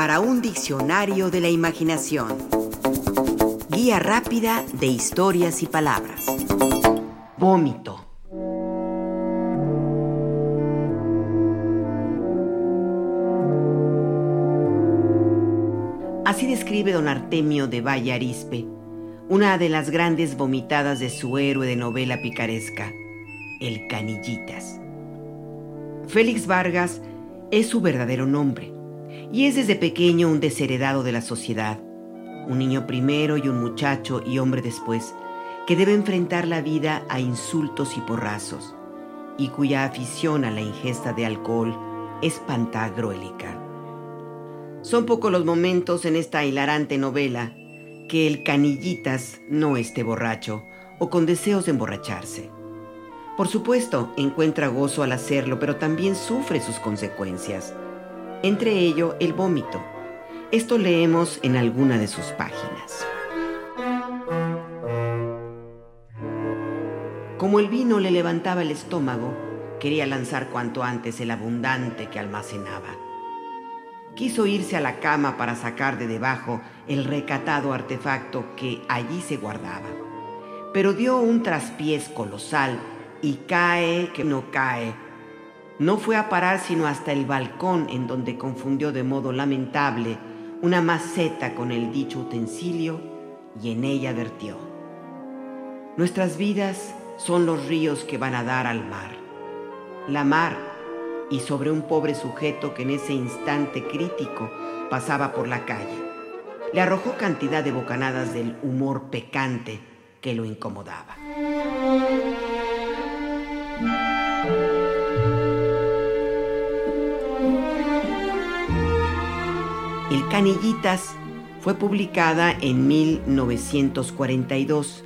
para un diccionario de la imaginación. Guía rápida de historias y palabras. Vómito. Así describe don Artemio de Valle Arispe, una de las grandes vomitadas de su héroe de novela picaresca, el Canillitas. Félix Vargas es su verdadero nombre y es desde pequeño un desheredado de la sociedad, un niño primero y un muchacho y hombre después, que debe enfrentar la vida a insultos y porrazos, y cuya afición a la ingesta de alcohol es pantagruélica. Son pocos los momentos en esta hilarante novela que el canillitas no esté borracho o con deseos de emborracharse. Por supuesto, encuentra gozo al hacerlo, pero también sufre sus consecuencias entre ello el vómito. Esto leemos en alguna de sus páginas. Como el vino le levantaba el estómago, quería lanzar cuanto antes el abundante que almacenaba. Quiso irse a la cama para sacar de debajo el recatado artefacto que allí se guardaba, pero dio un traspiés colosal y cae que no cae no fue a parar sino hasta el balcón en donde confundió de modo lamentable una maceta con el dicho utensilio y en ella vertió. Nuestras vidas son los ríos que van a dar al mar. La mar y sobre un pobre sujeto que en ese instante crítico pasaba por la calle. Le arrojó cantidad de bocanadas del humor pecante que lo incomodaba. El Canillitas fue publicada en 1942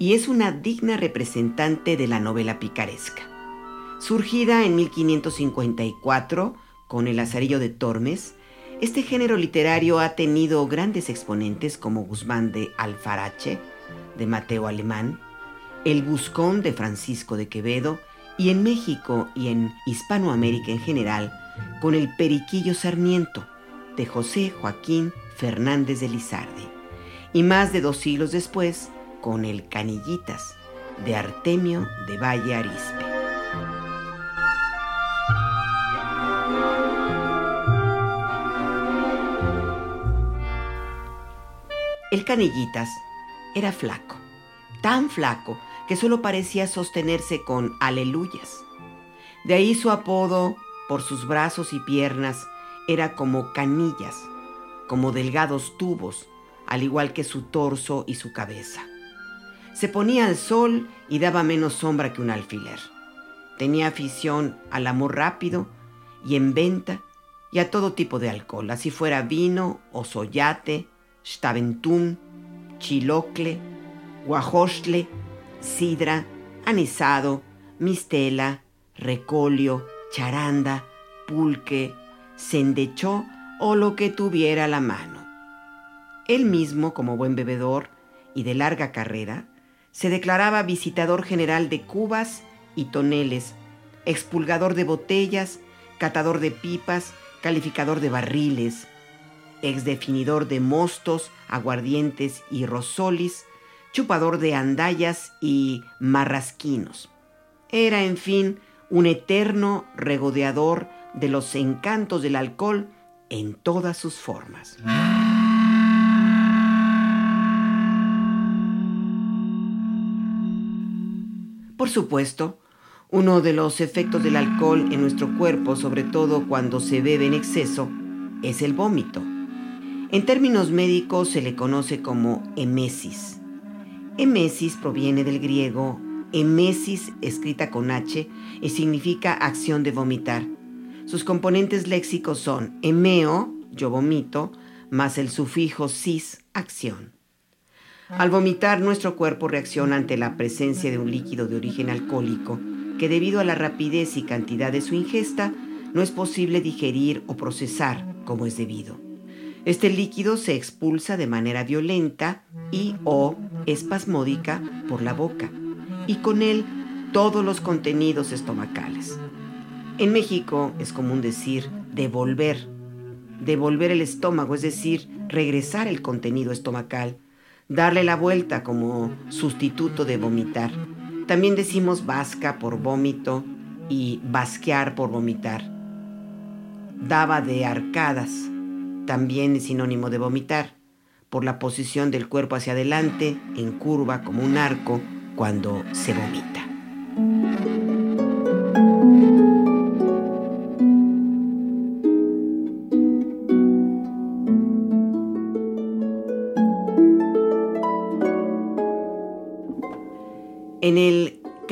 y es una digna representante de la novela picaresca. Surgida en 1554 con El Azarillo de Tormes, este género literario ha tenido grandes exponentes como Guzmán de Alfarache, de Mateo Alemán, El Buscón de Francisco de Quevedo y en México y en Hispanoamérica en general con El Periquillo Sarmiento, de José Joaquín Fernández de Lizardi, y más de dos siglos después con el Canillitas de Artemio de Valle Arispe. El Canillitas era flaco, tan flaco que solo parecía sostenerse con aleluyas. De ahí su apodo por sus brazos y piernas era como canillas, como delgados tubos, al igual que su torso y su cabeza. Se ponía al sol y daba menos sombra que un alfiler. Tenía afición al amor rápido y en venta y a todo tipo de alcohol, así fuera vino o soyate, staventum, chilocle, guajostle, sidra, anisado, mistela, recolio, charanda, pulque, sendechó o lo que tuviera la mano. Él mismo, como buen bebedor y de larga carrera, se declaraba visitador general de cubas y toneles, expulgador de botellas, catador de pipas, calificador de barriles, exdefinidor de mostos, aguardientes y rosolis, chupador de andallas y marrasquinos. Era, en fin, un eterno regodeador de los encantos del alcohol en todas sus formas. Por supuesto, uno de los efectos del alcohol en nuestro cuerpo, sobre todo cuando se bebe en exceso, es el vómito. En términos médicos se le conoce como emesis. Emesis proviene del griego emesis, escrita con H, y significa acción de vomitar sus componentes léxicos son emeo, yo vomito, más el sufijo cis, acción. Al vomitar, nuestro cuerpo reacciona ante la presencia de un líquido de origen alcohólico que debido a la rapidez y cantidad de su ingesta no es posible digerir o procesar como es debido. Este líquido se expulsa de manera violenta y o espasmódica por la boca y con él todos los contenidos estomacales. En México es común decir devolver, devolver el estómago, es decir, regresar el contenido estomacal, darle la vuelta como sustituto de vomitar. También decimos vasca por vómito y basquear por vomitar. Daba de arcadas, también es sinónimo de vomitar, por la posición del cuerpo hacia adelante, en curva como un arco, cuando se vomita.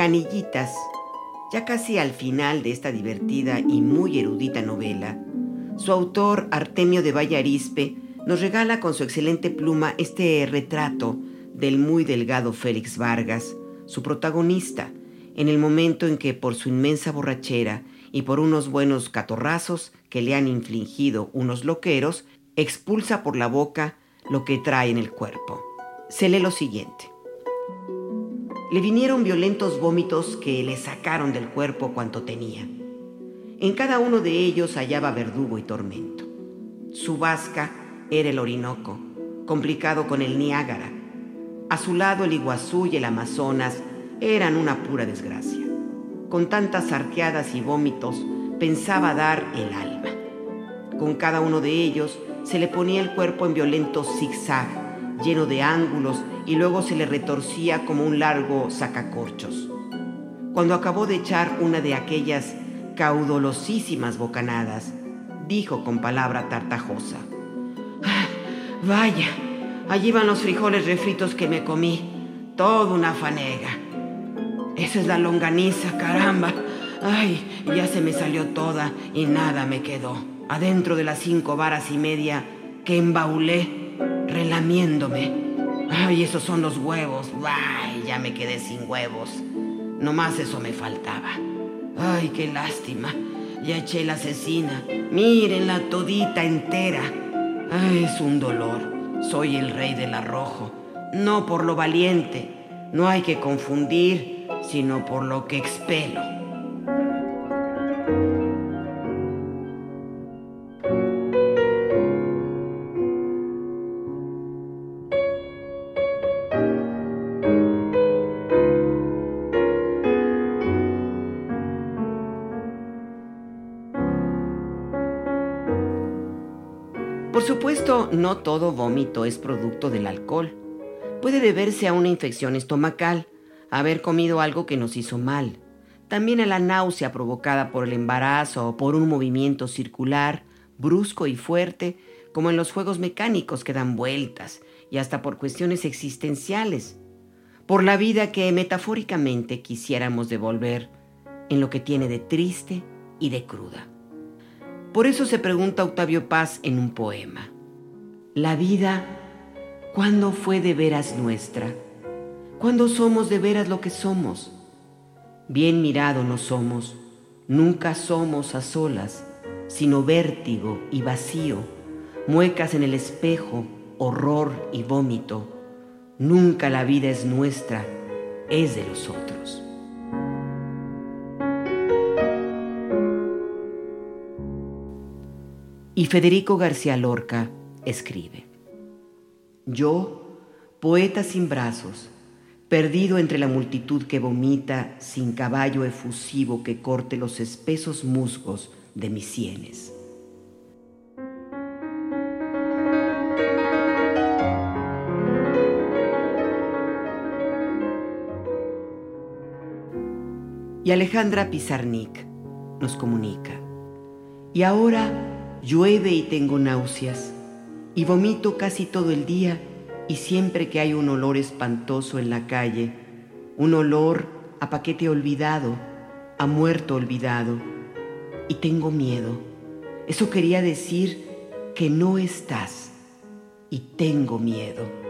Canillitas, ya casi al final de esta divertida y muy erudita novela, su autor Artemio de Vallarispe nos regala con su excelente pluma este retrato del muy delgado Félix Vargas, su protagonista, en el momento en que por su inmensa borrachera y por unos buenos catorrazos que le han infligido unos loqueros, expulsa por la boca lo que trae en el cuerpo. Se lee lo siguiente. Le vinieron violentos vómitos que le sacaron del cuerpo cuanto tenía. En cada uno de ellos hallaba verdugo y tormento. Su vasca era el Orinoco, complicado con el Niágara. A su lado el Iguazú y el Amazonas eran una pura desgracia. Con tantas arqueadas y vómitos pensaba dar el alma. Con cada uno de ellos se le ponía el cuerpo en violento zigzag lleno de ángulos y luego se le retorcía como un largo sacacorchos. Cuando acabó de echar una de aquellas caudolosísimas bocanadas, dijo con palabra tartajosa, ah, Vaya, allí van los frijoles refritos que me comí, toda una fanega. Esa es la longaniza, caramba. Ay, ya se me salió toda y nada me quedó. Adentro de las cinco varas y media que embaulé relamiéndome. Ay, esos son los huevos. Ay, ya me quedé sin huevos. Nomás eso me faltaba. Ay, qué lástima. Ya eché la asesina. Mírenla todita entera. Ay, es un dolor. Soy el rey del arrojo. No por lo valiente. No hay que confundir, sino por lo que expelo. Supuesto, no todo vómito es producto del alcohol. Puede deberse a una infección estomacal, haber comido algo que nos hizo mal, también a la náusea provocada por el embarazo o por un movimiento circular, brusco y fuerte, como en los juegos mecánicos que dan vueltas, y hasta por cuestiones existenciales, por la vida que metafóricamente quisiéramos devolver en lo que tiene de triste y de cruda. Por eso se pregunta Octavio Paz en un poema. La vida, ¿cuándo fue de veras nuestra? ¿Cuándo somos de veras lo que somos? Bien mirado no somos, nunca somos a solas, sino vértigo y vacío, muecas en el espejo, horror y vómito. Nunca la vida es nuestra, es de los otros. Y Federico García Lorca escribe, Yo, poeta sin brazos, perdido entre la multitud que vomita sin caballo efusivo que corte los espesos musgos de mis sienes. Y Alejandra Pizarnik nos comunica. Y ahora Llueve y tengo náuseas, y vomito casi todo el día y siempre que hay un olor espantoso en la calle, un olor a paquete olvidado, a muerto olvidado, y tengo miedo. Eso quería decir que no estás, y tengo miedo.